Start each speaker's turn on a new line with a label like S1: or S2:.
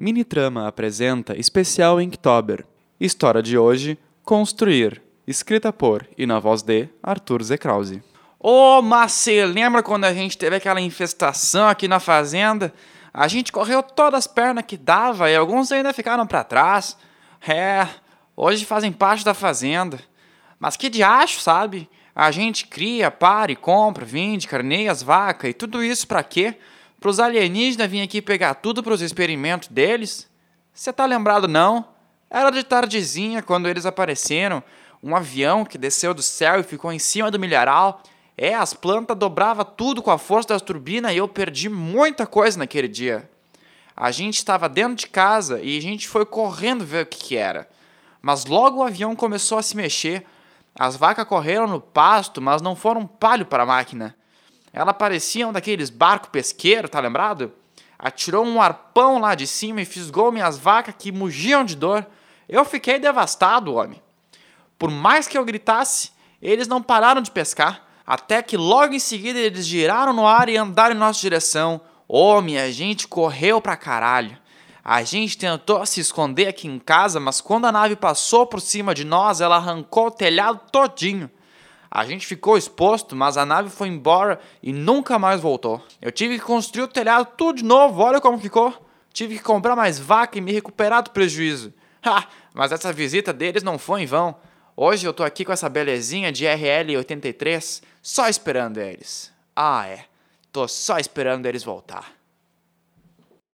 S1: Minitrama apresenta especial Inktober. História de hoje: Construir. Escrita por e na voz de Arthur Z. Krause.
S2: Ô, mas você lembra quando a gente teve aquela infestação aqui na fazenda? A gente correu todas as pernas que dava e alguns ainda ficaram para trás. É, hoje fazem parte da fazenda. Mas que diacho, sabe? A gente cria, para e compra, vende, carneia as vacas e tudo isso para quê? Para os alienígenas virem aqui pegar tudo para os experimentos deles? Você tá lembrado não? Era de tardezinha quando eles apareceram. Um avião que desceu do céu e ficou em cima do milharal. É, as plantas dobravam tudo com a força das turbinas e eu perdi muita coisa naquele dia. A gente estava dentro de casa e a gente foi correndo ver o que, que era. Mas logo o avião começou a se mexer. As vacas correram no pasto, mas não foram palho para a máquina. Ela parecia um daqueles barcos pesqueiros, tá lembrado? Atirou um arpão lá de cima e fisgou minhas vacas que mugiam de dor. Eu fiquei devastado, homem. Por mais que eu gritasse, eles não pararam de pescar, até que logo em seguida eles giraram no ar e andaram em nossa direção. Homem, a gente correu pra caralho. A gente tentou se esconder aqui em casa, mas quando a nave passou por cima de nós, ela arrancou o telhado todinho. A gente ficou exposto, mas a nave foi embora e nunca mais voltou. Eu tive que construir o telhado tudo de novo, olha como ficou. Tive que comprar mais vaca e me recuperar do prejuízo. Ha, mas essa visita deles não foi em vão. Hoje eu tô aqui com essa belezinha de RL83, só esperando eles. Ah, é. Tô só esperando eles voltar.